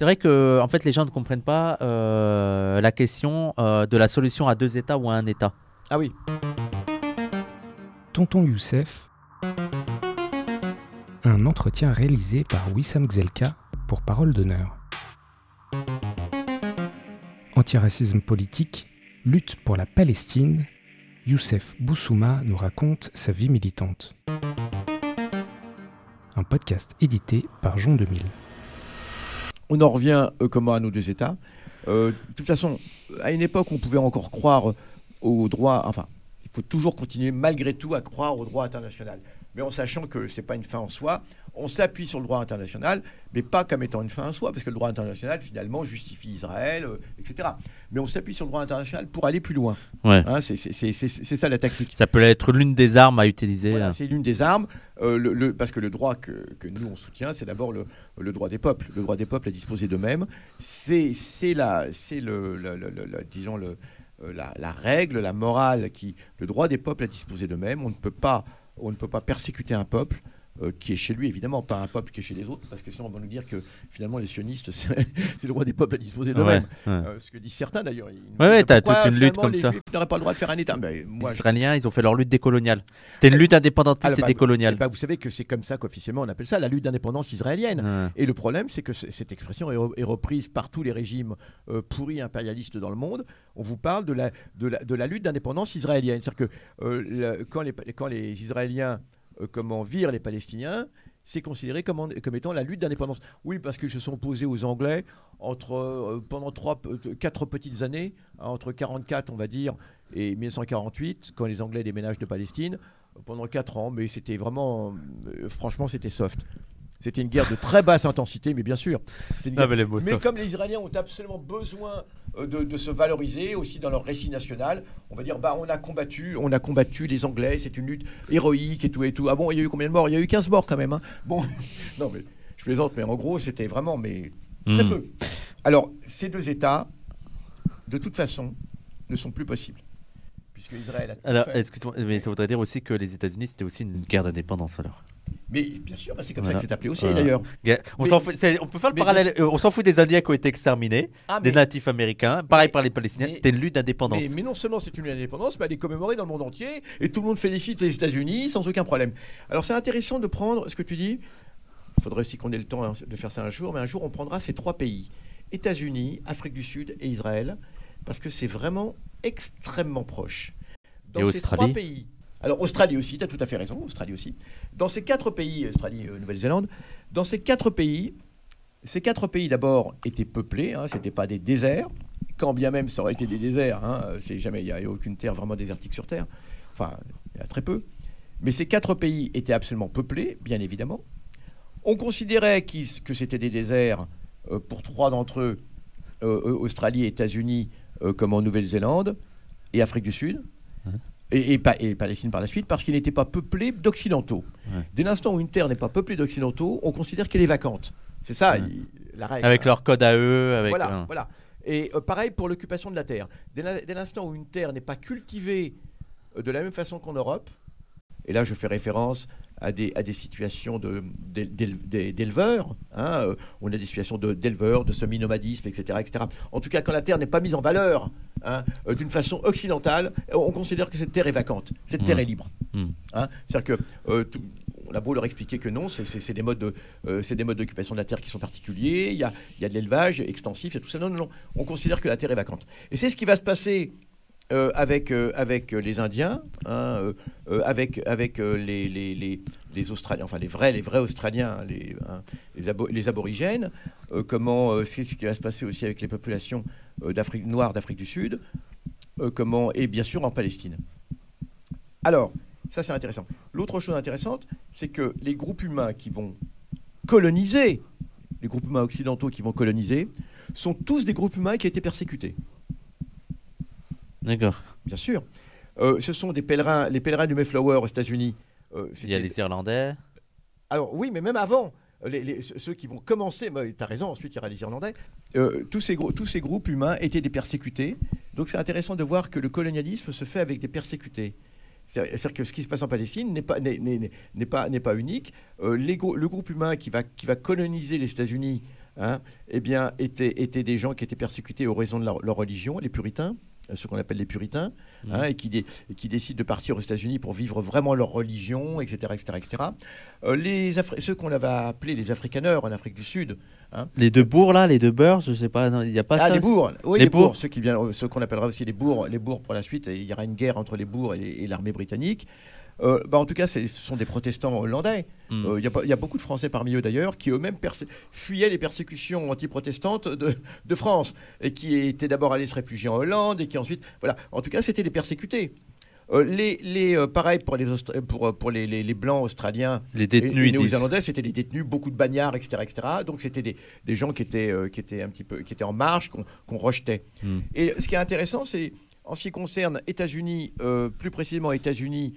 C'est vrai que en fait, les gens ne comprennent pas euh, la question euh, de la solution à deux États ou à un État. Ah oui. Tonton Youssef. Un entretien réalisé par Wissam Gzelka pour Parole d'honneur. Antiracisme politique, lutte pour la Palestine, Youssef Boussouma nous raconte sa vie militante. Un podcast édité par Jean 2000. On en revient euh, comment à nos deux États. Euh, de toute façon, à une époque, on pouvait encore croire au droit. Enfin, il faut toujours continuer malgré tout à croire au droit international. Mais en sachant que ce n'est pas une fin en soi, on s'appuie sur le droit international, mais pas comme étant une fin en soi, parce que le droit international, finalement, justifie Israël, euh, etc. Mais on s'appuie sur le droit international pour aller plus loin. Ouais. Hein, c'est ça la tactique. Ça peut être l'une des armes à utiliser. Voilà, euh. c'est l'une des armes, euh, le- le- parce que le droit que, que nous on soutient, c'est d'abord le, le droit des peuples. Le droit des peuples à disposer d'eux-mêmes, c'est la, le, le- disons le, euh, la, la règle, la morale qui, le droit des peuples à disposer d'eux-mêmes. On ne peut pas, on ne peut pas persécuter un peuple. Euh, qui est chez lui, évidemment, pas un peuple qui est chez les autres, parce que sinon on va nous dire que finalement les sionistes, c'est le droit des peuples à disposer d'eux-mêmes. Ouais, ouais. Euh, ce que disent certains d'ailleurs. Ils nous Ouais, t'as toute une lutte comme les ça. Juifs n'auraient pas le droit de faire un État. Ben, moi, Les je- Israéliens, ils ont fait leur lutte décoloniale. C'était une lutte indépendantiste Ah, et bah, décoloniale. Eh ben, vous savez que c'est comme ça qu'officiellement on appelle ça la lutte d'indépendance israélienne. Et le problème, c'est que cette expression est, re- est reprise par tous les régimes euh, pourris impérialistes dans le monde. On vous parle de la, de la, de la lutte d'indépendance israélienne. C'est-à-dire que euh, la- quand, les, quand les Israéliens euh, comment, virent les Palestiniens, c'est considéré comme, en- comme étant la lutte d'indépendance. Oui, parce qu'ils se sont opposés aux Anglais entre, euh, pendant trois, euh, quatre petites années, hein, entre 44, on va dire, et 1948, quand les Anglais déménagent de Palestine, pendant quatre ans. Mais c'était vraiment, euh, franchement, c'était soft. C'était une guerre de très basse intensité, mais bien sûr. une Ah, guerre- mais les mots mais comme les Israéliens ont absolument besoin de, de se valoriser aussi dans leur récit national, on va dire bah on a combattu, on a combattu les Anglais, c'est une lutte héroïque et tout et tout. Ah bon, il y a eu combien de morts? Il y a eu 15 morts quand même. hein. Bon, non mais je plaisante, mais en gros c'était vraiment mais très Mm. peu. Alors ces deux États, de toute façon, ne sont plus possibles, puisque Israël a tout Alors, excuse-moi, mais ça voudrait dire aussi que les États-Unis, c'était aussi une guerre d'indépendance alors. Mais bien sûr, bah, c'est comme Voilà. ça que c'est appelé aussi Voilà. d'ailleurs. On, peut faire le parallèle. euh, On s'en fout des Indiens qui ont été exterminés, Ah, des natifs américains. Pareil Mais- par les Palestiniens. C'était une lutte d'indépendance. Mais, mais non seulement c'est une indépendance, mais elle est commémorée dans le monde entier et tout le monde félicite les États-Unis sans aucun problème. Alors c'est intéressant de prendre ce que tu dis. Il faudrait aussi qu'on ait le temps hein, de faire ça un jour, mais un jour on prendra ces trois pays États-Unis, Afrique du Sud et Israël, parce que c'est vraiment extrêmement proche. Dans Et ces Australie? trois pays. Alors Australie aussi, tu as tout à fait raison, Australie aussi. Dans ces quatre pays, Australie, euh, Nouvelle-Zélande, dans ces quatre pays, ces quatre pays d'abord étaient peuplés, hein, ce n'étaient pas des déserts, quand bien même ça aurait été des déserts, hein, euh, c'est jamais, il n'y a aucune terre vraiment désertique sur Terre, enfin, il y a très peu. Mais ces quatre pays étaient absolument peuplés, bien évidemment. On considérait que c'était des déserts euh, pour trois d'entre eux, euh, euh, Australie, États-Unis, comme en Nouvelle-Zélande et Afrique du Sud. Et, et et Palestine par la suite, parce qu'ils n'étaient pas peuplés d'occidentaux. Ouais. Dès l'instant où une terre n'est pas peuplée d'occidentaux, on considère qu'elle est vacante. C'est ça Ouais. il- la règle. Avec hein. leur code à eux. Avec, Voilà, euh, voilà. Et euh, pareil pour l'occupation de la terre. Dès l'instant où une terre n'est pas cultivée euh, de la même façon qu'en Europe, et là je fais référence à des, à des situations de- d'éleveurs, hein, euh, on a des situations d'éleveurs, de, semi-nomadisme, etc., etc. En tout cas, quand la terre n'est pas mise en valeur hein, euh, d'une façon occidentale, euh, on considère que cette terre est vacante, cette terre Mm. est libre. Mm. Hein, C'est-à-dire que euh, tout- on a beau leur expliquer que non, c'est- des modes de- euh, c'est des modes d'occupation de la terre qui sont particuliers. Il y a, il y a de l'élevage extensif, a tout ça. Non, non, non. On considère que la terre est vacante. Et c'est ce qui va se passer euh, avec euh, avec euh, les Indiens, hein, euh, euh, avec avec euh, les, les, les, Australiens, enfin les vrais les vrais Australiens, hein, les hein, les, abo- les aborigènes. euh, comment euh, c'est ce qui va se passer aussi avec les populations euh, d'Afrique d'Afrique du Sud. euh, comment et bien sûr en Palestine. Alors, ça c'est intéressant. L'autre chose intéressante, c'est que les groupes humains qui vont coloniser, les groupes humains occidentaux qui vont coloniser, sont tous des groupes humains qui ont été persécutés. D'accord. Bien sûr. Euh, ce sont des pèlerins, les pèlerins du Mayflower aux États-Unis. euh, Il y a les Irlandais. Alors oui, mais même avant, les- les- ceux qui vont commencer, tu as raison, ensuite il y aura les Irlandais, euh, tous, ces gros- tous ces groupes humains étaient des persécutés. Donc c'est intéressant de voir que le colonialisme se fait avec des persécutés. C'est- C'est-à-dire que ce qui se passe en Palestine n'est pas, n'est- n'est- n'est pas, n'est pas unique. Euh, les le groupe humain qui va, qui va coloniser les États-Unis hein, eh bien, étaient, étaient des gens qui étaient persécutés aux raisons de leur, leur religion, les puritains, ce qu'on appelle les puritains, Mhm. hein, et, qui, dé- et qui décident de partir aux États-Unis pour vivre vraiment leur religion, etc. etc., etc. Euh, les Afri- ceux qu'on avait appelés les Afrikaners en Afrique du Sud, Les deux bourgs là, les deux beurs, je sais pas, il n'y a pas ah, ça. les bourgs, oui, Les les, bourgs, bourgs. ceux qu'on appellera aussi les bourgs, les bourgs pour la suite. Il y aura une guerre entre les bourgs et l'armée britannique. Euh, bah, en tout cas, ce sont des protestants hollandais. Hmm. Euh, Il y, a pas- il y a beaucoup de Français parmi eux d'ailleurs qui eux-mêmes fuyaient les persécutions antiprotestantes de, de France et qui étaient d'abord allés se réfugier en Hollande et qui ensuite, voilà. En tout cas, c'était des persécutés. Euh, les, les, euh, pareil pour les, pour, pour les, les- les blancs australiens Les détenus, et disent. néo-zélandais, c'était des détenus, beaucoup de bagnards, etc., etc. Donc c'était des, des gens qui étaient, euh, qui étaient un petit peu, qui étaient en marge, qu'on rejetait. Hmm. Et ce qui est intéressant, c'est en ce qui concerne États-Unis, plus précisément États-Unis,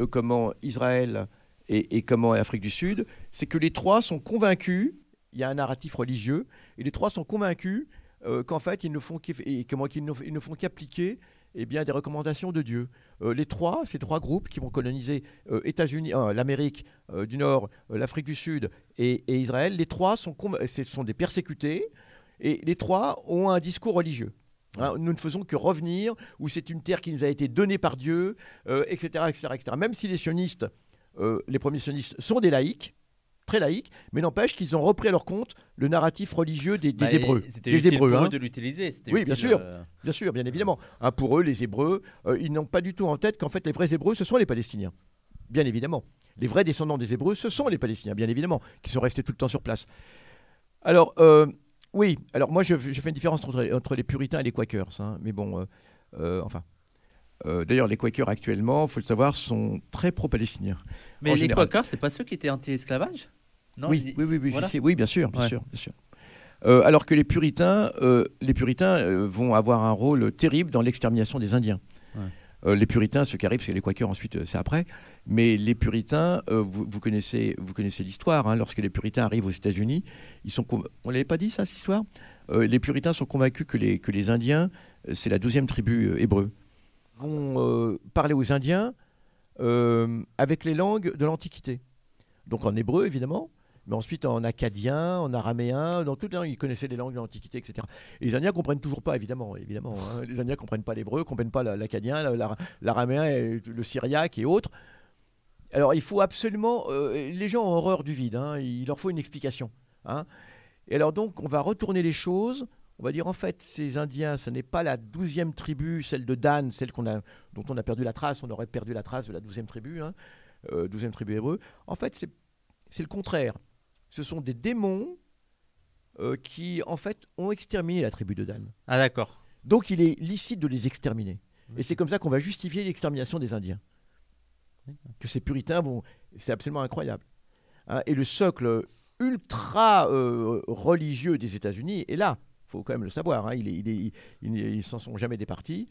euh, comment Israël et, comment Afrique du Sud, c'est que les trois sont convaincus. Il y a un narratif religieux, et les trois sont convaincus euh, qu'en fait ils ne font qu'ils ne, font qu'appliquer eh bien, des recommandations de Dieu. Euh, les trois, ces trois groupes qui vont coloniser euh, l'Amérique du Nord, l'Afrique du Sud et, Israël, les trois sont, sont des persécutés et les trois ont un discours religieux. Hein, nous ne faisons que revenir où c'est une terre qui nous a été donnée par Dieu, euh, etc., etc., etc. Même si les sionistes, euh, les premiers sionistes, sont des laïcs, très laïcs, mais n'empêche qu'ils ont repris à leur compte le narratif religieux des, des Bah, Hébreux. C'était Des Hébreux, pour hein. eux de l'utiliser. Oui, bien utile, sûr. euh, Bien sûr, bien évidemment. Hein, pour eux, les Hébreux, euh, ils n'ont pas du tout en tête qu'en fait les vrais Hébreux, ce sont les Palestiniens. Bien évidemment. Les vrais descendants des Hébreux, ce sont les Palestiniens, bien évidemment, qui sont restés tout le temps sur place. Alors, euh, oui, alors moi je, je fais une différence entre, entre les puritains et les Quakers. hein, mais bon, euh, euh, enfin. Euh, D'ailleurs, les Quakers actuellement, il faut le savoir, sont très pro-palestiniens. Mais les. Quakers, c'est pas ceux qui étaient anti-esclavage? Non, oui, oui, oui, oui, voilà. bien sûr, bien Ouais. sûr, bien sûr. Euh, alors que les puritains, euh, les puritains vont avoir un rôle terrible dans l'extermination des Indiens. Ouais. Euh, les puritains, ce qui arrive, c'est les Quakers ensuite, euh, c'est après. Mais les puritains, euh, vous, connaissez, vous connaissez l'histoire. hein, lorsque les puritains arrivent aux États-Unis, ils sont, on l'avait pas dit ça, cette histoire? Les puritains sont convaincus que les que les Indiens, c'est la douzième tribu hébreu, vont parler aux Indiens avec les langues de l'Antiquité. Donc en hébreu évidemment, mais ensuite en acadien, en araméen, dans toutes les langues, ils connaissaient les langues de l'Antiquité, etc. Et les Indiens comprennent toujours pas, évidemment, évidemment. hein. Les Indiens comprennent pas l'hébreu, comprennent pas la- l'acadien, la- la- l'araméen, le syriaque et autres. Alors il faut absolument, euh, les gens ont horreur du vide, hein, il leur faut une explication. hein. Et alors donc on va retourner les choses. On va dire en fait, ces Indiens, ce n'est pas la douzième tribu, celle de Dan, celle dont on a perdu la trace. On aurait perdu la trace de la douzième tribu, hein, euh, douzième tribu hébreu. En fait, c'est le contraire. Ce sont des démons euh, qui, en fait, ont exterminé la tribu de Dan. Ah d'accord. Donc, il est licite de les exterminer. Et c'est comme ça qu'on va justifier l'extermination des Indiens. Que ces puritains vont. C'est absolument incroyable. Hein, et le socle ultra euh, religieux des États-Unis est là. Il faut quand même le savoir. hein, il est- il est- il- ils ne s'en sont jamais départis.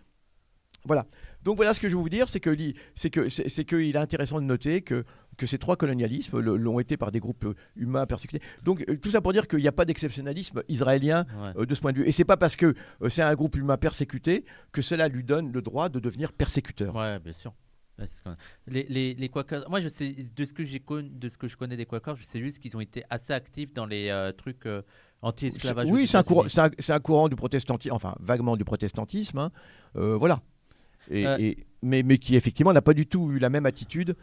Voilà. Donc voilà ce que je veux vous dire, c'est que li- c'est que c'est c'est qu'il est intéressant de noter que que ces trois colonialismes l'ont été par des groupes euh, humains persécutés. Donc euh, tout ça pour dire qu'il n'y a pas d'exceptionnalisme israélien Ouais. euh, de ce point de vue. Et c'est pas parce que c'est un groupe humain persécuté que cela lui donne le droit de devenir persécuteur. Ouais, bien sûr. Les, les, les Quakers, moi je sais, de ce que j'ai de ce que je connais des Quakers, je sais juste qu'ils ont été assez actifs dans les euh, trucs euh, anti-esclavage. oui, c'est un, courant, États-Unis. c'est un, c'est un courant du protestantisme, enfin vaguement du protestantisme. hein. Euh, voilà. Et, et- mais, mais qui effectivement n'a pas du tout eu la même attitude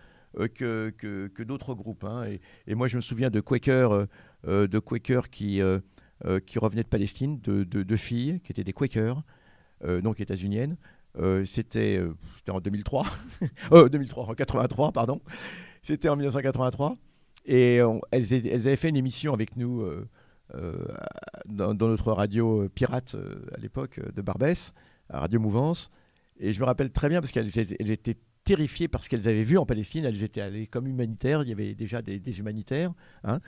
que, que, que d'autres groupes. hein. Et, moi je me souviens de Quakers, euh, euh, de Quakers qui, euh, euh, qui revenaient de Palestine, de, de, filles qui étaient des Quakers, euh, donc états-uniennes. Euh, c'était, euh, en 2003, Euh, 2003, en 83, pardon. C'était en 1983. Et elles, elles avaient fait une émission avec nous euh, euh, dans, notre radio euh, pirate euh, à l'époque euh, de Barbès, à Radio Mouvance. Et je me rappelle très bien parce qu'elles étaient, elles étaient terrifiées par ce qu'elles avaient vu en Palestine. Elles étaient allées comme humanitaires. Il y avait déjà des, des humanitaires. hein.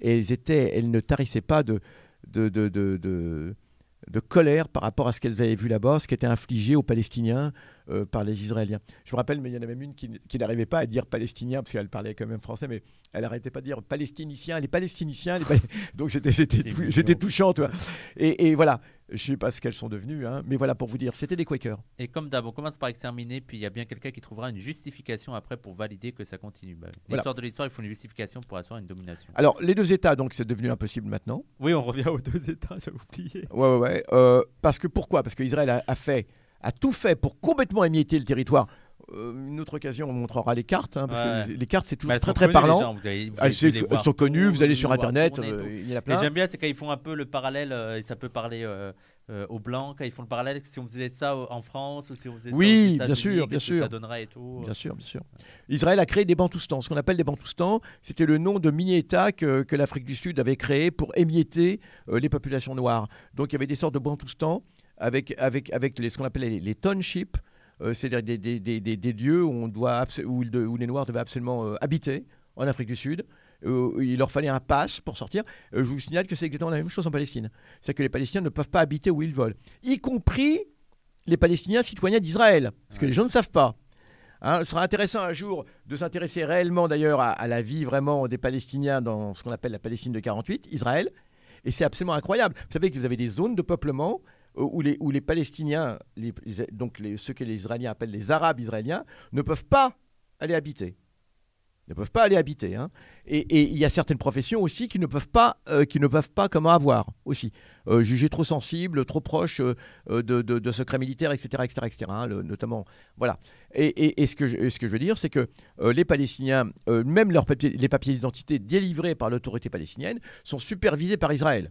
et elles, étaient, elles ne tarissaient pas de, de, de, de, colère par rapport à ce qu'elles avaient vu là-bas, ce qui était infligé aux Palestiniens euh, par les Israéliens. Je me rappelle, mais il y en a même une qui, n'arrivait pas à dire palestinien, parce qu'elle parlait quand même français, mais elle n'arrêtait pas de dire palestinicien, les palestiniciens, les Pal- donc c'était touchant, tu vois. Et, et voilà. Je sais pas ce qu'elles sont devenues, hein, mais voilà pour vous dire, c'était des Quakers. Et comme d'hab, on commence par exterminer, puis il y a bien quelqu'un qui trouvera une justification après pour valider que ça continue. Bah, Voilà. L'histoire de l'histoire, il faut une justification pour asseoir une domination. Alors, les deux États, donc, c'est devenu impossible maintenant. Oui, on revient aux deux États, j'avais oublié. Ouais, ouais, ouais. Euh, parce que pourquoi? Parce qu'Israël a, a fait, a tout fait pour complètement émietter le territoire. Euh, une autre occasion, on montrera les cartes, hein, parce Ouais. que les, les cartes, c'est toujours très très connues, parlant. gens, vous avez- vous Elles, voir sont connues, vous allez sur Internet, tourner euh, il y en a plein. j'aime bien, c'est quand ils font un peu le parallèle, euh, et ça peut parler euh, aux blancs, quand ils font le parallèle, si on faisait ça en France ou si on faisait ça Oui, aux bien sûr, bien sûr. ça donnerait et tout. Bien sûr, bien sûr. Israël a créé des Bantoustans. Ce qu'on appelle des Bantoustans, c'était le nom de mini-États que, que l'Afrique du Sud avait créé pour émietter les populations noires. Donc il y avait des sortes de Bantoustans avec, avec, avec les, ce qu'on appelait les, les townships, c'est-à-dire des, des, des, des- des lieux où, on doit où, le- où les Noirs devaient absolument euh, habiter en Afrique du Sud. Euh, il leur fallait un pass pour sortir. Euh, je vous signale que c'est exactement la même chose en Palestine. C'est que les Palestiniens ne peuvent pas habiter où ils veulent, y compris les Palestiniens citoyens d'Israël, ce que Ouais. les gens ne savent pas. Hein, ce sera intéressant un jour de s'intéresser réellement d'ailleurs à, à la vie vraiment des Palestiniens dans ce qu'on appelle la Palestine de 48, Israël. Et c'est absolument incroyable. Vous savez que vous avez des zones de peuplement euh, où les, où les Palestiniens, les- les- donc ceux que les Israéliens appellent les Arabes israéliens, ne peuvent pas aller habiter. Ne peuvent pas aller habiter. hein. Et il y a certaines professions aussi qui ne peuvent pas, euh, qui ne peuvent pas comment avoir aussi. Euh, jugés trop sensibles, trop proches euh, euh, de, de- secrets militaires, etc. etc., etc., notamment. Voilà. Et, et- ce, que je, ce que je veux dire, c'est que euh, les Palestiniens, euh, même leurs les papiers d'identité délivrés par l'autorité palestinienne, sont supervisés par Israël.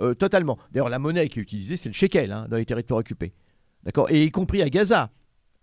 Euh, totalement. D'ailleurs, la monnaie qui est utilisée, c'est le shekel hein, dans les territoires occupés. D'accord? Et y compris à Gaza.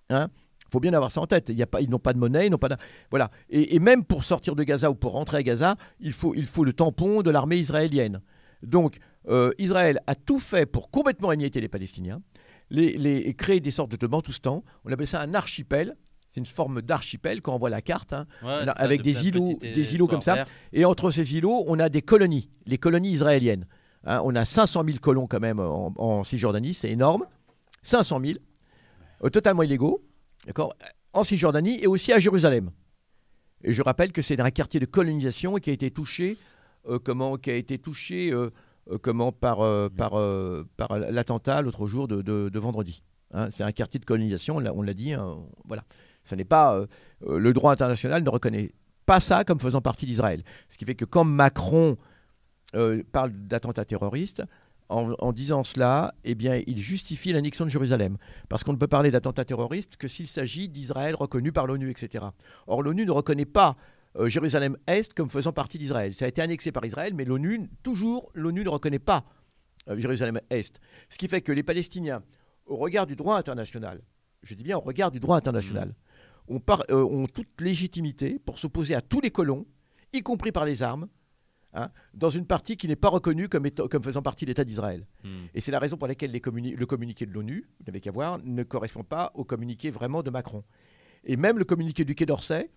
Hein il faut bien avoir ça en tête. Il y a pas, ils n'ont pas de monnaie, ils n'ont pas de... Voilà. Et, et même pour sortir de Gaza ou pour rentrer à Gaza, il faut, il faut le tampon de l'armée israélienne. Donc, euh, Israël a tout fait pour complètement émietter les Palestiniens, les, les, et créer des sortes de bantoustans. On appelle ça un archipel. C'est une forme d'archipel quand on voit la carte. hein. Ouais, ça, avec de des îlots- des îlots comme ça. Et entre ces îlots, on a des colonies, les colonies israéliennes. Hein, on a 500 000 colons quand même en, Cisjordanie, c'est énorme. 500 000, euh, totalement illégaux, d'accord, en Cisjordanie et aussi à Jérusalem. Et je rappelle que c'est un quartier de colonisation qui a été touché, euh, comment, qui a été touché, euh, comment par, l'attentat l'autre jour de, vendredi. Hein, c'est un quartier de colonisation, on l'a- dit. hein, voilà, ça n'est pas le droit international ne reconnaît pas ça comme faisant partie d'Israël. Ce qui fait que quand Macron euh, parle d'attentats terroristes, en, en disant cela, eh bien, il justifie l'annexion de Jérusalem. Parce qu'on ne peut parler d'attentats terroristes que s'il s'agit d'Israël reconnu par l'ONU, etc. Or, l'ONU ne reconnaît pas euh, Jérusalem-Est comme faisant partie d'Israël. Ça a été annexé par Israël, mais l'ONU, toujours, l'ONU ne reconnaît pas euh, Jérusalem-Est. Ce qui fait que les Palestiniens, au regard du droit international, je dis bien au regard du droit international, ont, par- euh, ont toute légitimité pour s'opposer à tous les colons, y compris par les armes, hein, dans une partie qui n'est pas reconnue comme, faisant partie de l'État d'Israël. Hmm. Et c'est la raison pour laquelle les communi- le communiqué de l'ONU, vous n'avez qu'à voir, ne correspond pas au communiqué vraiment de Macron. Et même le communiqué du Quai d'Orsay,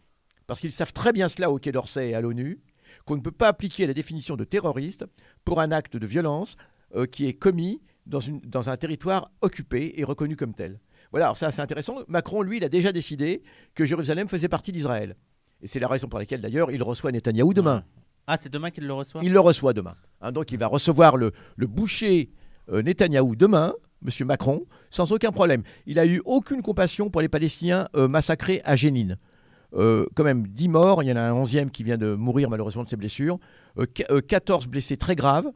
parce qu'ils savent très bien cela au Quai d'Orsay et à l'ONU, qu'on ne peut pas appliquer la définition de terroriste pour un acte de violence euh, qui est commis dans, une- dans un territoire occupé et reconnu comme tel. Voilà, alors ça c'est intéressant. Macron, lui, il a déjà décidé que Jérusalem faisait partie d'Israël. Et c'est la raison pour laquelle, d'ailleurs, il reçoit Netanyahou demain. Ah, c'est demain qu'il le reçoit? Il le reçoit demain. Hein, donc il va recevoir le, boucher euh, Netanyahou demain, M. Macron, sans aucun problème. Il n'a eu aucune compassion pour les Palestiniens euh, massacrés à Jénine. Euh, quand même 10 morts, il y en a un 11e qui vient de mourir malheureusement de ses blessures, Euh, qu- euh, 14 blessés très graves.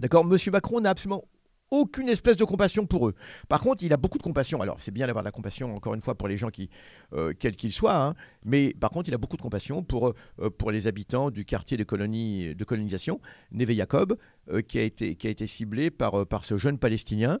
D'accord? M. Macron n'a absolument aucune espèce de compassion pour eux. Par contre, il a beaucoup de compassion. Alors, c'est bien d'avoir de la compassion, encore une fois, pour les gens qui, euh, quels qu'ils soient, hein. mais par contre, il a beaucoup de compassion pour, euh, pour les habitants du quartier de, colonie, de colonisation, Neve Yacob, euh, qui, a été, qui a été ciblé par, par ce jeune Palestinien.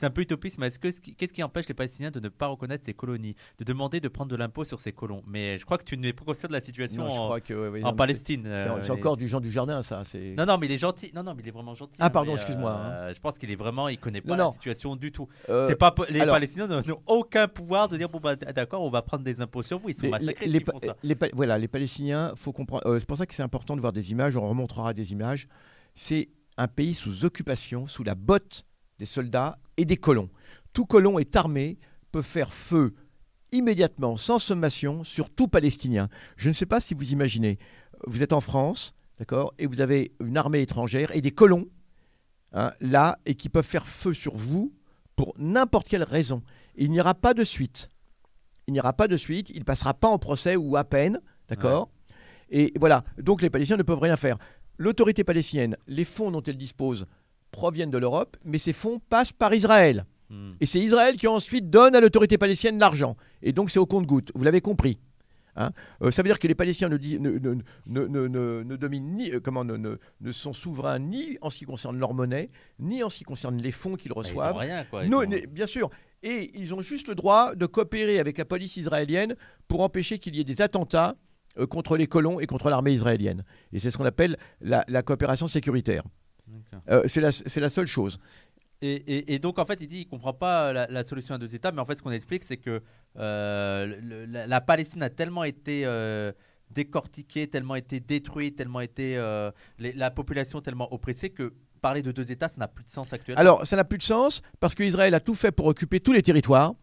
C'est un peu utopiste, mais qui- qu'est-ce qui empêche les Palestiniens de ne pas reconnaître ces colonies, de demander de prendre de l'impôt sur ces colons? Mais je crois que tu n'es pas conscient de la situation Non, je en, crois que, ouais, ouais, en non, mais Palestine. c'est- euh, C'est encore du genre du jardin, ça. Non, non, mais il est gentil. Non, non, mais il est vraiment gentil. Ah, hein, pardon, excuse-moi, euh, Je pense qu'il est vraiment, il connaît pas Non, la situation du tout. Euh, pas les alors- Palestiniens n'ont aucun pouvoir de dire bon bah d'accord, on va prendre des impôts sur vous. Ils sont les- massacrés les- s'ils les font Pa- ça. les Pa- voilà, les Palestiniens, faut comprendre. euh, c'est pour ça que c'est important de voir des images. On remontrera des images. C'est un pays sous occupation, sous la botte des soldats et des colons. Tout colon est armé, peut faire feu immédiatement, sans sommation, sur tout Palestinien. Je ne sais pas si vous imaginez. Vous êtes en France, d'accord, et vous avez une armée étrangère et des colons hein, là et qui peuvent faire feu sur vous pour n'importe quelle raison. Il n'y aura pas de suite. Il n'y aura pas de suite. Il ne passera pas en procès ou à peine. D'accord Et voilà. Donc les Palestiniens ne peuvent rien faire. L'autorité palestinienne, les fonds dont elle dispose proviennent de l'Europe, mais ces fonds passent par Israël. Et c'est Israël qui ensuite donne à l'autorité palestinienne l'argent. Et donc c'est au compte-goutte. Vous l'avez compris. Hein Euh, ça veut dire que les Palestiniens ne, dominent ni, euh, comment, ne, sont souverains ni en ce qui concerne leur monnaie, ni en ce qui concerne les fonds qu'ils Bah, ils reçoivent. rien, quoi. Ils Non, ont- bien sûr. Et ils ont juste le droit de coopérer avec la police israélienne pour empêcher qu'il y ait des attentats euh, contre les colons et contre l'armée israélienne. Et c'est ce qu'on appelle la, la coopération sécuritaire. Euh, c'est la, seule chose. Et, et- et donc, en fait, il dit qu'il ne comprend pas la, la solution à deux États, mais en fait, ce qu'on explique, c'est que euh, le- la, la Palestine a tellement été euh, décortiquée, tellement été détruite, tellement été. euh, les- la population tellement oppressée que parler de deux États, ça n'a plus de sens actuellement. Alors, ça n'a plus de sens parce qu'Israël a tout fait pour occuper tous les territoires.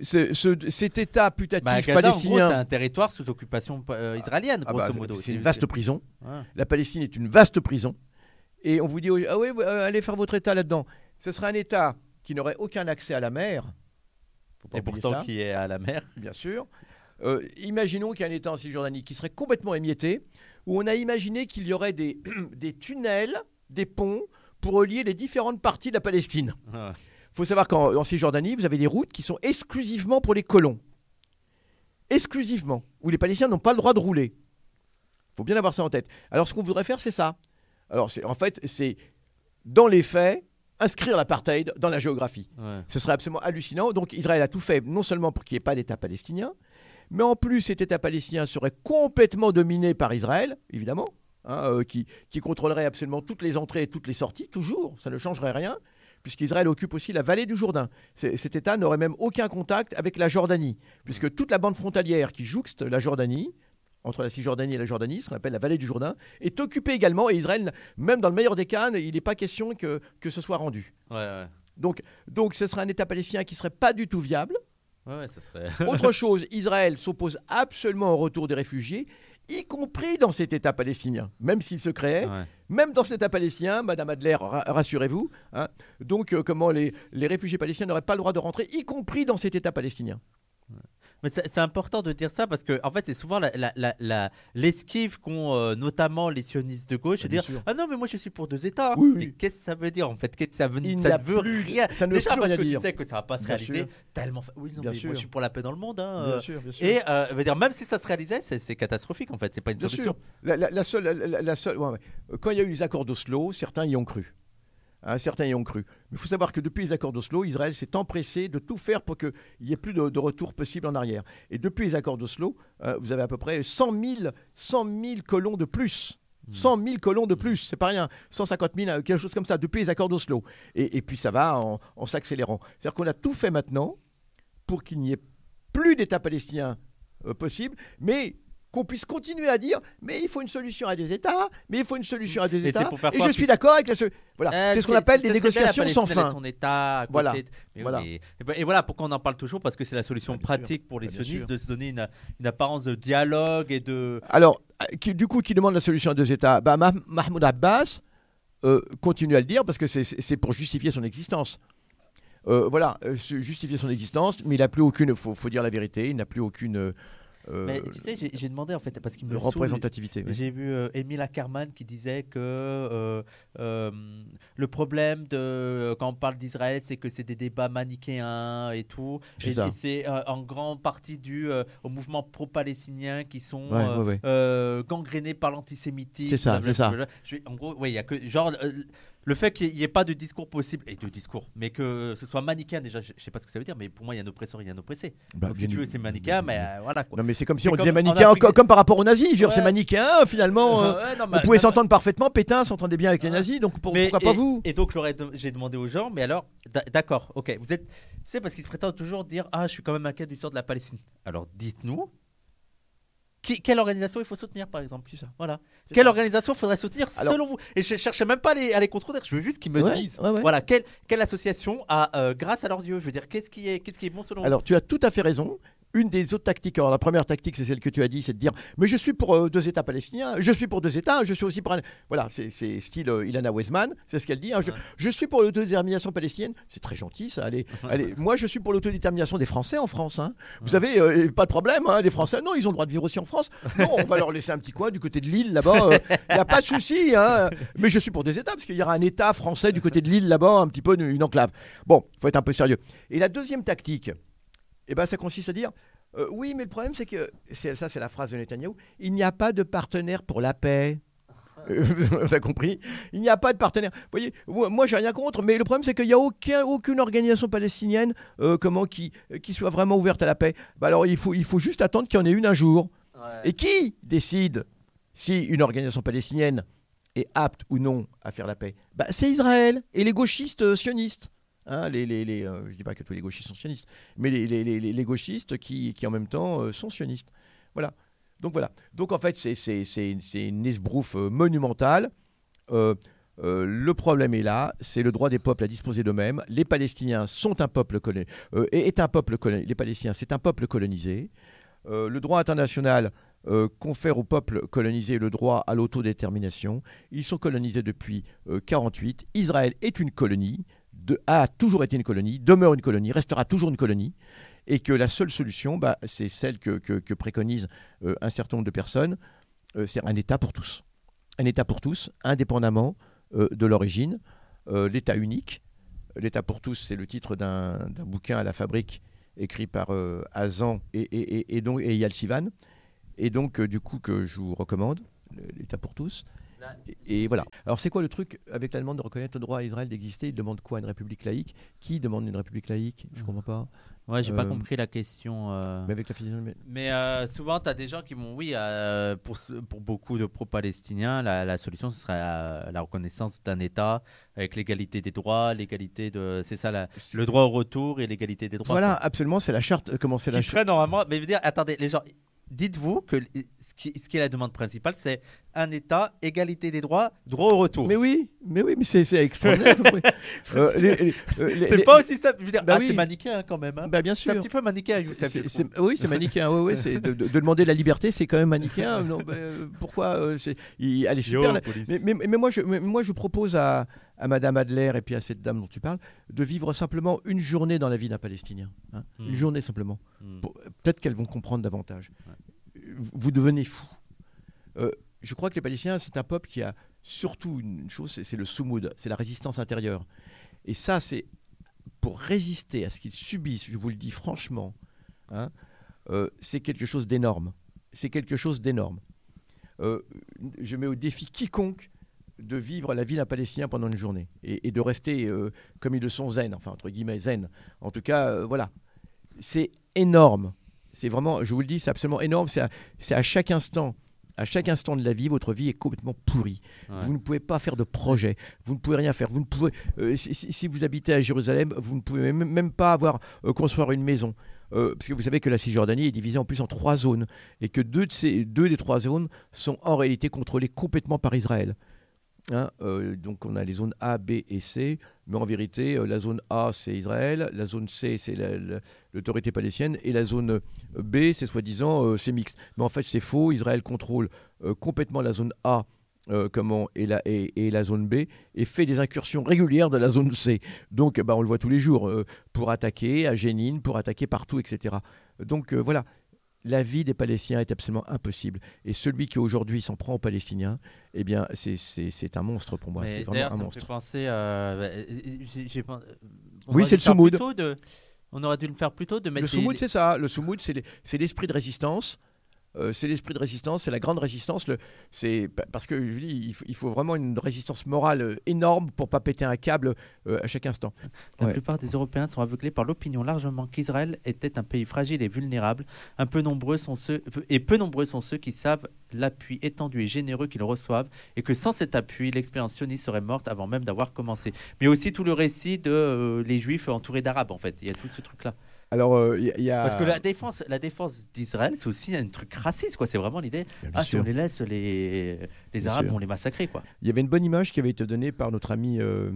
Ce- ce- cet État putatif Bah, Gaza, en gros, palestinien, c'est un territoire sous occupation israélienne, ah grosso bah, modo. c'est une vaste prison. Ouais. La Palestine est une vaste prison. Et on vous dit, ah oui, euh, allez faire votre État là-dedans. Ce sera un État qui n'aurait aucun accès à la mer. Faut pas Et pourtant, qui est à la mer. bien sûr. Euh, imaginons qu'il y a un État en Cisjordanie qui serait complètement émietté, où on a imaginé qu'il y aurait des, des tunnels, des ponts, pour relier les différentes parties de la Palestine. Il faut savoir qu'en en Cisjordanie, vous avez des routes qui sont exclusivement pour les colons. Exclusivement. Où les Palestiniens n'ont pas le droit de rouler. Il faut bien avoir ça en tête. Alors ce qu'on voudrait faire, c'est ça. Alors c'est- en fait, c'est, dans les faits, inscrire l'apartheid dans la géographie. Ouais. Ce serait absolument hallucinant. Donc Israël a tout fait, non seulement pour qu'il n'y ait pas d'État palestinien, mais en plus cet État palestinien serait complètement dominé par Israël, évidemment, hein, euh, qui, qui contrôlerait absolument toutes les entrées et toutes les sorties, toujours, ça ne changerait rien, puisqu'Israël occupe aussi la vallée du Jourdain. Cet État n'aurait même aucun contact avec la Jordanie, puisque toute la bande frontalière qui jouxte la Jordanie, entre la Cisjordanie et la Jordanie, ce qu'on appelle la vallée du Jourdain, est occupée également, et Israël, même dans le meilleur des cas, il n'est pas question que, que ce soit rendu. Ouais, ouais. Donc, donc ce serait un État palestinien qui serait pas du tout viable. Ouais, ouais, ça serait. Autre chose, Israël s'oppose absolument au retour des réfugiés, y compris dans cet État palestinien, même s'il se créait, Ouais. même dans cet État palestinien, Madame Adler, ra- rassurez-vous. hein. donc, euh, comment les, les réfugiés palestiniens n'auraient pas le droit de rentrer, y compris dans cet État palestinien. Mais c'est important de dire ça parce que en fait c'est souvent la- la- la- la- l'esquive qu'ont euh, notamment les sionistes de gauche, c'est Bien dire sûr. ah non mais moi je suis pour deux États. Oui, oui. Mais qu'est-ce que ça veut dire en fait? Qu'est-ce que ça veut, Il ça ne veut rien. ça ne Déjà parce rien que dire. tu sais que ça va pas se Bien réaliser sûr. tellement. fa- Oui non Bien mais sûr. moi je suis pour la paix dans le monde. hein, euh. sûr, bien sûr. Et euh, veut dire même si ça se réalisait, c'est catastrophique en fait. C'est pas une Bien solution. sûr. La, seule, la, seule, ouais, ouais. Quand il y a eu les accords d'Oslo, certains y ont cru. Hein, certains y ont cru. Mais il faut savoir que depuis les accords d'Oslo, Israël s'est empressé de tout faire pour qu'il n'y ait plus de, de retour possible en arrière. Et depuis les accords d'Oslo, euh, vous avez à peu près 100 000, 100 000 colons de plus. 100 000 colons de plus, c'est pas rien. 150 000, euh, quelque chose comme ça, depuis les accords d'Oslo. Et, et puis ça va en, en s'accélérant. C'est-à-dire qu'on a tout fait maintenant pour qu'il n'y ait plus d'État palestinien euh, possible, mais qu'on puisse continuer à dire, mais il faut une solution à des États, mais il faut une solution à Et c'est États. pour faire Et je suis d'accord avec la... Voilà, Euh, c'est ce qu'on appelle des négociations sans fin. Son État Voilà. Mais Voilà. oui, ben- et voilà pourquoi on en parle toujours parce que c'est la solution Ah, sûr. pratique pour les Ah, sionistes de se donner une, une apparence de dialogue et de. Alors, qui- du coup, qui demande la solution à deux États bah, Mah- Mahmoud Abbas euh, continue à le dire parce que c'est- pour justifier son existence. Euh, voilà, justifier son existence, mais il n'a plus aucune, faut, faut dire la vérité, il n'a plus aucune Mais tu sais, j'ai demandé en fait parce qu'il me saoule. représentativité. oui. J'ai vu euh, Emile Ackerman qui disait que euh, euh, le problème de quand on parle d'Israël, c'est que c'est des débats manichéens et tout. Et, c'est euh, en grande partie dû euh, aux mouvements pro-palestiniens qui sont Ouais, euh, ouais, ouais. euh, gangrénés par l'antisémitisme. C'est ça, c'est ça. Je en gros, ouais, il y a que genre euh, le fait qu'il n'y ait pas de discours possible et de discours, mais que ce soit manichéen déjà, je, je sais pas ce que ça veut dire, mais pour moi il y a un oppresseur, il y a un oppressé. Bah, Donc si tu veux, c'est manichéen, mais euh, voilà quoi. Non, mais c'est comme si on disait manichéen, Afrique- comme par rapport aux nazis. Ouais. c'est manichéen, finalement. euh, Ouais, non, mais- s'entendre parfaitement. Pétain s'entendait bien avec les nazis, donc pour- Mais- pourquoi pas et- vous? Et donc j'ai demandé aux gens, mais alors, d'a- d'accord, ok, vous êtes, c'est parce qu'ils se prétendent toujours dire, ah, je suis quand même inquiet du sort de la Palestine. Alors dites-nous, qui- quelle organisation il faut soutenir, par exemple? Ça. Voilà. Quelle ça. organisation faudrait soutenir Alors- selon vous? Et je cherchais même pas à les, à les contredire, je veux juste qu'ils me Ouais, disent. ouais, ouais. Voilà, quelle, quelle association a, euh, grâce à leurs yeux, je veux dire, qu'est-ce qui est, qu'est-ce qui est bon selon Alors, tu as tout à fait raison. Une des autres tactiques, alors la première tactique, c'est celle que tu as dit, c'est de dire Mais je suis pour euh, deux États palestiniens, je suis pour deux États, je suis aussi pour un. Voilà, c'est style euh, Ilana Weizmann, c'est ce qu'elle dit. hein, je, Ouais. je suis pour l'autodétermination palestinienne. C'est très gentil, ça. Allez, allez. Moi, je suis pour l'autodétermination des Français en France. hein. Vous savez, euh, pas de problème, hein, les Français, non, ils ont le droit de vivre aussi en France. Non, on va leur laisser un petit coin du côté de l'île, là-bas. Il n'y a pas de souci. Mais je suis pour des États, parce qu'il y aura un État français du côté de l'île, là-bas, un petit peu une, une enclave. Bon, faut être un peu sérieux. Et la deuxième tactique, eh ben, ça consiste à dire euh, oui, mais le problème, c'est que, ça, c'est la phrase de Netanyahou, il n'y a pas de partenaire pour la paix. Euh, On a compris? Il n'y a pas de partenaire. Vous voyez, moi, j'ai rien contre, mais le problème, c'est qu'il n'y a aucun, aucune organisation palestinienne euh, comment, qui, qui soit vraiment ouverte à la paix. Bah, alors, il faut, il faut juste attendre qu'il y en ait une un jour. Et qui décide si une organisation palestinienne est apte ou non à faire la paix? Bah, C'est Israël et les gauchistes euh, sionistes. Hein, les, les, les, euh, je ne dis pas que tous les gauchistes sont sionistes, mais les, les, gauchistes qui, qui en même temps euh, sont sionistes. Voilà. Donc voilà. Donc en fait, c'est- une esbrouffe euh, monumentale. Le problème est là, c'est le droit des peuples à disposer d'eux-mêmes. Les Palestiniens sont un peuple colonisé, est un peuple colonisé. Les Palestiniens, c'est un peuple colonisé. Le droit international confère au peuple colonisé le droit à l'autodétermination. Ils sont colonisés depuis 1948. Israël est une colonie, de- a toujours été une colonie, demeure une colonie, restera toujours une colonie. Et que la seule solution, bah, c'est celle que, préconisent euh, un certain nombre de personnes, euh, c'est un État pour tous. Un État pour tous, indépendamment euh, de l'origine. L'État unique. L'État pour tous, c'est le titre d'un bouquin à la fabrique écrit par Azan et, et, et, et donc, et Yal Sivan. Et donc, du coup, que je vous recommande, l'État pour tous. Et, voilà. Alors, c'est quoi le truc avec la demande de reconnaître le droit à Israël d'exister? Il demande quoi Une république laïque? Qui demande une république laïque? Je comprends pas. Ouais, j'ai pas Euh, compris la question. euh. Mais avec la. Mais euh, souvent, tu as des gens qui vont, oui, euh, pour, pour beaucoup de pro-palestiniens, la, la solution, ce serait la reconnaissance d'un État avec l'égalité des droits, l'égalité de. C'est ça, la- le droit au retour et l'égalité des droits. Voilà, quoi. absolument, c'est la charte. Comment c'est la serait normalement. Mais je veux dire, attendez, les gens, dites-vous que ce qui, ce qui est la demande principale, c'est un État, égalité des droits, droit au retour. Mais oui, mais oui, mais c'est c'est extraordinaire. Euh, c'est pas aussi simple. Je veux dire, Bah ah, oui. c'est manichéen quand même. hein. Bah, bien c'est un sûr. petit peu manichéen, oui, c'est manichéen. Ouais, ouais, c'est de, de- de demander la liberté, c'est quand même manichéen. Non, bah, pourquoi euh, il- est super. Yo, la- police. Mais, mais- mais moi, je, mais moi, je propose à, à Madame Adler et puis à cette dame dont tu parles de vivre simplement une journée dans la vie d'un Palestinien. hein. Une journée simplement. Pour- Peut-être qu'elles vont comprendre davantage. Vous, vous devenez fou. Euh, je crois que les Palestiniens, c'est un peuple qui a surtout une chose, c'est- c'est le soumoud, c'est la résistance intérieure. Et ça, c'est pour résister à ce qu'ils subissent, je vous le dis franchement, hein, euh, c'est quelque chose d'énorme. C'est quelque chose d'énorme. Euh, je mets au défi quiconque de vivre la vie d'un Palestinien pendant une journée et, et de rester euh, comme ils le sont zen, enfin entre guillemets zen. En tout cas, euh, voilà. C'est énorme. C'est vraiment, je vous le dis, c'est absolument énorme. C'est à, à chaque instant. À chaque instant de la vie, votre vie est complètement pourrie. Ouais. Vous ne pouvez pas faire de projet. Vous ne pouvez rien faire. Vous ne pouvez, euh, si, vous habitez à Jérusalem, vous ne pouvez même, même pas avoir construire une maison. Euh, parce que vous savez que la Cisjordanie est divisée en plus en trois zones et que deux, de ces, deux des trois zones sont en réalité contrôlées complètement par Israël. Hein, euh, donc on a les zones A, B et C, mais en vérité, euh, la zone A c'est Israël, la zone C c'est la- la- l'autorité palestinienne et la zone euh, B c'est soi-disant c'est mixte. Mais en fait c'est faux, Israël contrôle complètement la zone A comment, et, la, et, la zone B et fait des incursions régulières dans la zone C. Donc bah, on le voit tous les jours pour attaquer à Jénine, pour attaquer partout, etc. Donc voilà. La vie des Palestiniens est absolument impossible. Et celui qui aujourd'hui s'en prend aux Palestiniens, eh bien, c'est- un monstre pour moi. C'est vraiment un ça me fait monstre. penser. euh, bah, on Oui, c'est dû le faire Soumoud. plutôt De, on aurait dû le faire plutôt de mettre. Le des- Soumoud, c'est ça. Le Soumoud, c'est l'esprit de résistance. Euh, c'est l'esprit de résistance, c'est la grande résistance. Le, c'est pa- parce que je dis, il faut, il faut vraiment une résistance morale euh, énorme pour pas péter un câble euh, à chaque instant. La Ouais. plupart des Européens sont aveuglés par l'opinion largement qu'Israël était un pays fragile et vulnérable. Un peu nombreux sont ceux et peu nombreux sont ceux qui savent l'appui étendu et généreux qu'ils reçoivent et que sans cet appui, l'expérience sioniste serait morte avant même d'avoir commencé. Mais aussi tout le récit de euh, les Juifs entourés d'Arabes en fait. Il y a tout ce truc là. Alors, euh, il y, a- il y a. Parce que la défense, la défense d'Israël, c'est aussi un truc raciste quoi. C'est vraiment l'idée. Ah, si on les laisse, les les Arabes sûr. vont les massacrer quoi. Il y avait une bonne image qui avait été donnée par notre ami euh,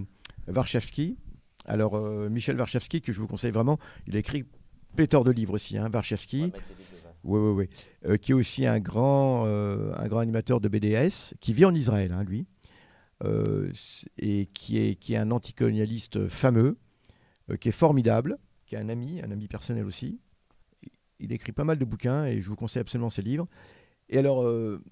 Warshawski. Alors, euh, Michel Warshawski, que je vous conseille vraiment, il a écrit pléthore de livres aussi, hein, Warshawski. Oui, oui, oui. qui est aussi un grand, un grand animateur de BDS, qui vit en Israël, hein, lui, et qui est, qui est un anticolonialiste fameux, qui est formidable, un ami, un ami personnel aussi. Il écrit pas mal de bouquins et je vous conseille absolument ses livres. Et alors, euh,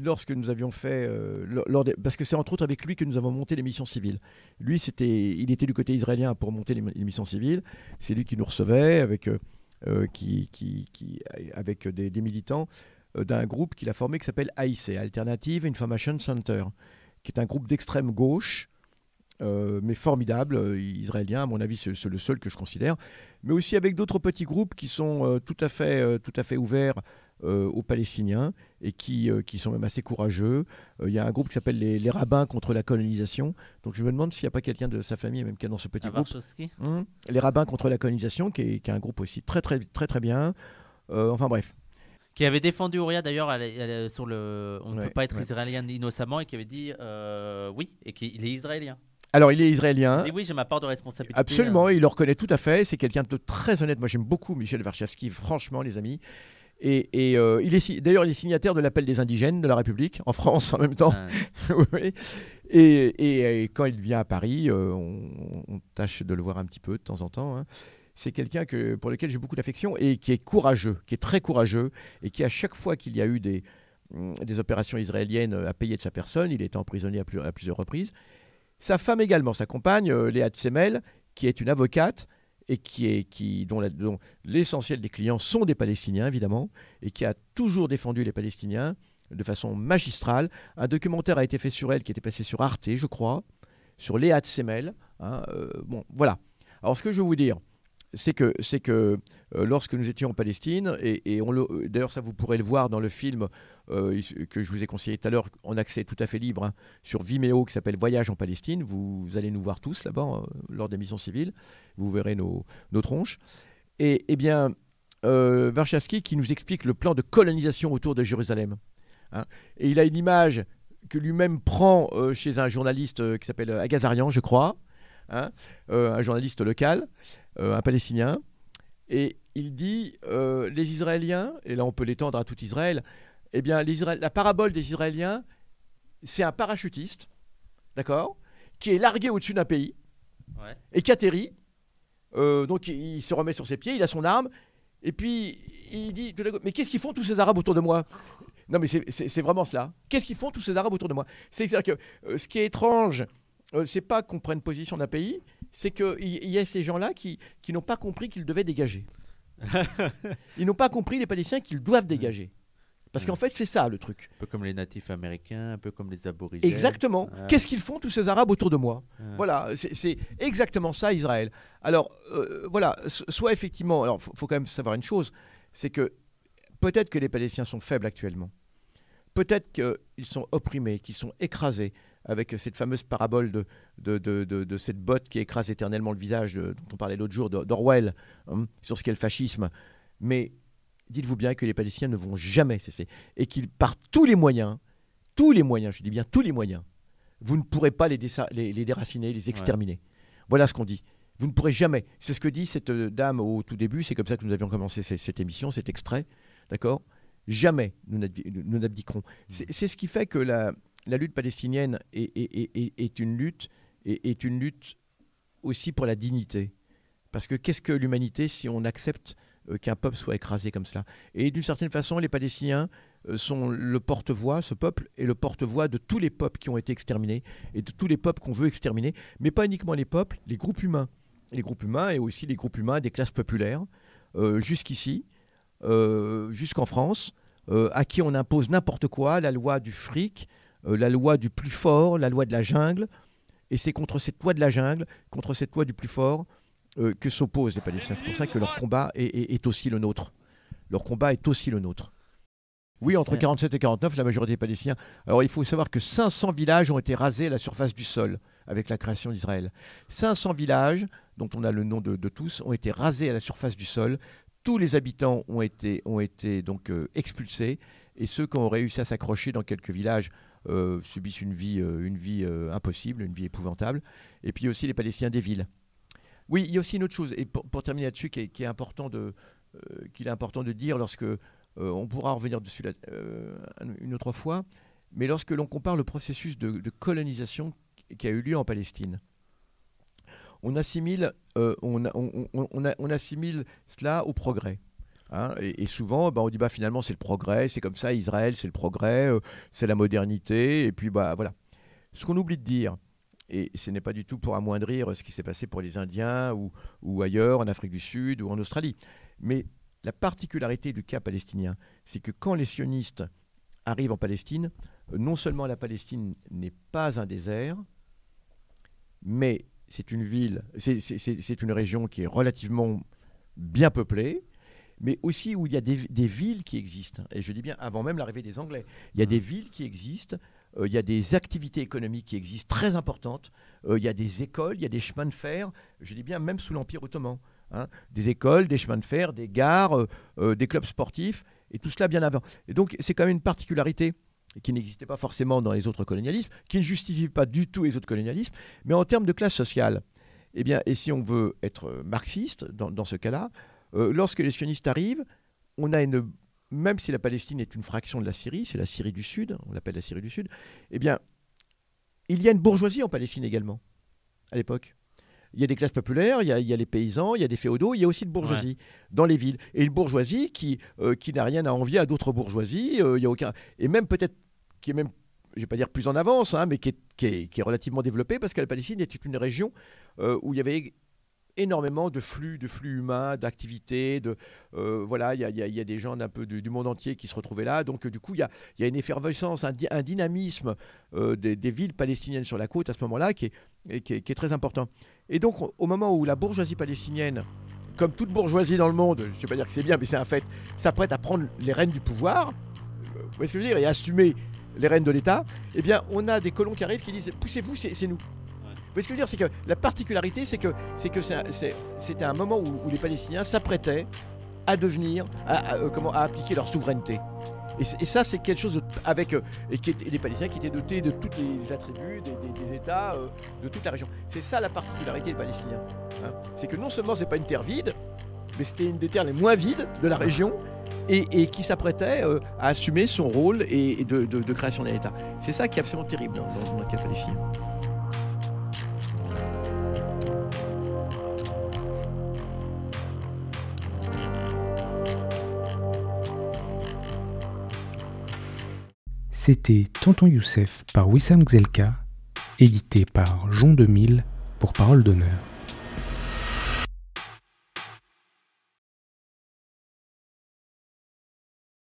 lorsque nous avions fait, euh, parce que c'est entre autres avec lui que nous avons monté l'émission civile. Lui, c'était, il était du côté israélien pour monter l'émission civile. C'est lui qui nous recevait avec, euh, des, des militants d'un groupe qu'il a formé qui s'appelle AIC, Alternative Information Center, qui est un groupe d'extrême gauche euh, mais formidable, euh, israélien, à mon avis, c'est le seul que je considère, mais aussi avec d'autres petits groupes qui sont euh, tout, à fait, tout à fait ouverts aux Palestiniens et qui, qui sont même assez courageux. Il y a un groupe qui s'appelle les, rabbins contre la colonisation. Donc je me demande s'il n'y a pas quelqu'un de sa famille même qui est dans ce petit groupe. Hum, les rabbins contre la colonisation, qui est, qui est, un groupe aussi très très très très bien. enfin bref qui avait défendu Ouria d'ailleurs sur le on ne peut pas être israélien innocemment et qui avait dit oui et qu'il est israélien. Alors, il est israélien. oui, j'ai ma part de responsabilité. Absolument, il le reconnaît tout à fait. C'est quelqu'un de très honnête. Moi, j'aime beaucoup Michel Warchevski, franchement, les amis. Et, euh, il est d'ailleurs il est signataire de l'appel des indigènes de la République en France en même temps. et, quand il vient à Paris, euh, on, tâche de le voir un petit peu de temps en temps. Hein. C'est quelqu'un que, pour lequel j'ai beaucoup d'affection et qui est courageux, qui est très courageux et qui à chaque fois qu'il y a eu des, mm, des opérations israéliennes à payer de sa personne, il est emprisonné à, à plusieurs reprises. Sa femme également, sa compagne, euh, Léa Tsemel, qui est une avocate et qui est, qui, dont, l'essentiel des clients sont des Palestiniens, évidemment, et qui a toujours défendu les Palestiniens de façon magistrale. Un documentaire a été fait sur elle qui était passé sur Arte, je crois, sur Léa Tsemel. Hein, euh, bon, voilà. Alors, ce que je veux vous dire, c'est que, c'est que euh, lorsque nous étions en Palestine, et, on d'ailleurs ça vous pourrez le voir dans le film euh, que je vous ai conseillé tout à l'heure en accès tout à fait libre hein, sur Vimeo qui s'appelle Voyage en Palestine, vous, allez nous voir tous là-bas euh, lors des missions civiles, vous verrez nos, tronches. Et eh bien, euh, qui nous explique le plan de colonisation autour de Jérusalem. Hein. et il a une image que lui-même prend chez un journaliste qui s'appelle Agazarian, je crois, hein, un journaliste local, un Palestinien. Et il dit euh, les Israéliens, et là on peut l'étendre à tout Israël, eh bien la parabole des Israéliens, c'est un parachutiste, d'accord, qui est largué au-dessus d'un pays et qui atterrit. Euh, donc il, se remet sur ses pieds, il a son arme, et puis il dit mais qu'est-ce qu'ils font tous ces Arabes autour de moi? Non mais c'est vraiment cela. Qu'est-ce qu'ils font tous ces Arabes autour de moi? C'est-à-dire que euh, ce qui est étrange, c'est pas qu'on prenne position d'un pays, c'est qu'il y, a ces gens-là qui, n'ont pas compris qu'ils devaient dégager. Ils n'ont pas compris, les Palestiniens, qu'ils doivent dégager. Parce qu'en fait, c'est ça le truc. Un peu comme les natifs américains, un peu comme les aborigènes. Exactement. Qu'est-ce qu'ils font tous ces Arabes autour de moi? Voilà, c'est exactement ça Israël. Alors, euh, voilà, soit effectivement, alors il faut, quand même savoir une chose, c'est que peut-être que les Palestiniens sont faibles actuellement. Peut-être qu'ils sont opprimés, qu'ils sont écrasés, avec cette fameuse parabole de, de, cette botte qui écrase éternellement le visage dont on parlait l'autre jour d'Orwell hein, sur ce qu'est le fascisme. Mais dites-vous bien que les Palestiniens ne vont jamais cesser et qu'ils, par tous les moyens, tous les moyens, je dis bien tous les moyens, vous ne pourrez pas les, les, déraciner, les exterminer. Voilà ce qu'on dit. Vous ne pourrez jamais. C'est ce que dit cette euh, dame au tout début. C'est comme ça que nous avions commencé cette, émission, cet extrait. D'accord? Jamais nous n'abdiquerons. C'est ce qui fait que la, la lutte palestinienne est, une lutte est, une lutte aussi pour la dignité. Parce que qu'est-ce que l'humanité si on accepte euh, qu'un peuple soit écrasé comme cela? Et d'une certaine façon, les Palestiniens euh, sont le porte-voix, ce peuple est le porte-voix de tous les peuples qui ont été exterminés et de tous les peuples qu'on veut exterminer, mais pas uniquement les peuples, les groupes humains. Les groupes humains et aussi les groupes humains des classes populaires, euh, jusqu'ici, jusqu'en France, à qui on impose n'importe quoi, la loi du fric, la loi du plus fort, la loi de la jungle. Et c'est contre cette loi de la jungle, contre cette loi du plus fort, euh, que s'opposent les Palestiniens. C'est pour ça que leur combat est, aussi le nôtre. Leur combat est aussi le nôtre. Oui, entre 47 et 49, la majorité des Palestiniens. Alors il faut savoir que 500 villages ont été rasés à la surface du sol avec la création d'Israël. 500 villages, dont on a le nom de, tous, ont été rasés à la surface du sol. Tous les habitants ont été, ont été donc euh, expulsés et ceux qui ont réussi à s'accrocher dans quelques villages euh, subissent une vie, euh, une vie euh, impossible, une vie épouvantable. Et puis aussi les Palestiniens des villes. Oui, il y a aussi une autre chose, et pour, terminer là-dessus, qui, est, important de, qu'il est important de dire lorsque on pourra revenir dessus une autre fois, mais lorsque l'on compare le processus de, colonisation qui a eu lieu en Palestine, on assimile, on, assimile cela au progrès. Hein, et, souvent, bah, on dit bah, finalement c'est le progrès, c'est comme ça, Israël c'est le progrès, euh, c'est la modernité, et puis bah, voilà. Ce qu'on oublie de dire, et ce n'est pas du tout pour amoindrir ce qui s'est passé pour les Indiens ou, ou, ailleurs, en Afrique du Sud ou en Australie, mais la particularité du cas palestinien, c'est que quand les sionistes arrivent en Palestine, non seulement la Palestine n'est pas un désert, mais c'est une ville, c'est une région qui est relativement bien peuplée, mais aussi où il y a des, villes qui existent. Et je dis bien avant même l'arrivée des Anglais. Il y a des villes qui existent, euh, il y a des activités économiques qui existent très importantes, euh, il y a des écoles, il y a des chemins de fer, je dis bien même sous l'Empire ottoman. Hein. des écoles, des chemins de fer, des gares, euh, des clubs sportifs, et tout cela bien avant. Et donc c'est quand même une particularité qui n'existait pas forcément dans les autres colonialismes, qui ne justifie pas du tout les autres colonialismes, mais en termes de classe sociale, eh bien, et si on veut être marxiste dans, dans ce cas-là, euh, lorsque les sionistes arrivent, on a une, même si la Palestine est une fraction de la Syrie, c'est la Syrie du Sud, on l'appelle la Syrie du Sud, eh bien, il y a une bourgeoisie en Palestine également, à l'époque. Il y a des classes populaires, il y a, les paysans, il y a des féodaux, il y a aussi une bourgeoisie dans les villes. Et une bourgeoisie qui, euh, qui n'a rien à envier à d'autres bourgeoisies, euh, il y a aucun... et même peut-être qui est même je ne vais pas dire plus en avance, hein, mais qui est, qui, est, qui est, relativement développée parce que la Palestine était une région où il y avait énormément de flux, de flux humains, d'activités. Euh, voilà, il y, a, des gens d'un peu du, monde entier qui se retrouvaient là. Donc, du coup, il y a, une effervescence, un, dynamisme euh, des, villes palestiniennes sur la côte à ce moment-là qui est, très important. Et donc, au moment où la bourgeoisie palestinienne, comme toute bourgeoisie dans le monde, je ne vais pas dire que c'est bien, mais c'est un fait, s'apprête à prendre les rênes du pouvoir, euh, vous voyez ce que je veux dire, et assumer les rênes de l'État, eh bien, on a des colons qui arrivent qui disent poussez-vous, c'est nous. Vous voyez ce que je veux dire C'est que la particularité, c'est que c'était un moment où, les Palestiniens s'apprêtaient à devenir, à, euh, appliquer leur souveraineté. Et, ça, c'est quelque chose avec euh, et, les Palestiniens qui étaient dotés de tous les attributs des, États euh, de toute la région. C'est ça la particularité des Palestiniens. Hein. c'est que non seulement c'est pas une terre vide, mais c'était une des terres les moins vides de la région et, qui s'apprêtait à assumer son rôle et, de, création d'un État. C'est ça qui est absolument terrible dans, dans le cas palestinien. C'était Tonton Youssef par Wissam Gzelka, édité par Jean 2000 pour Parole d'honneur.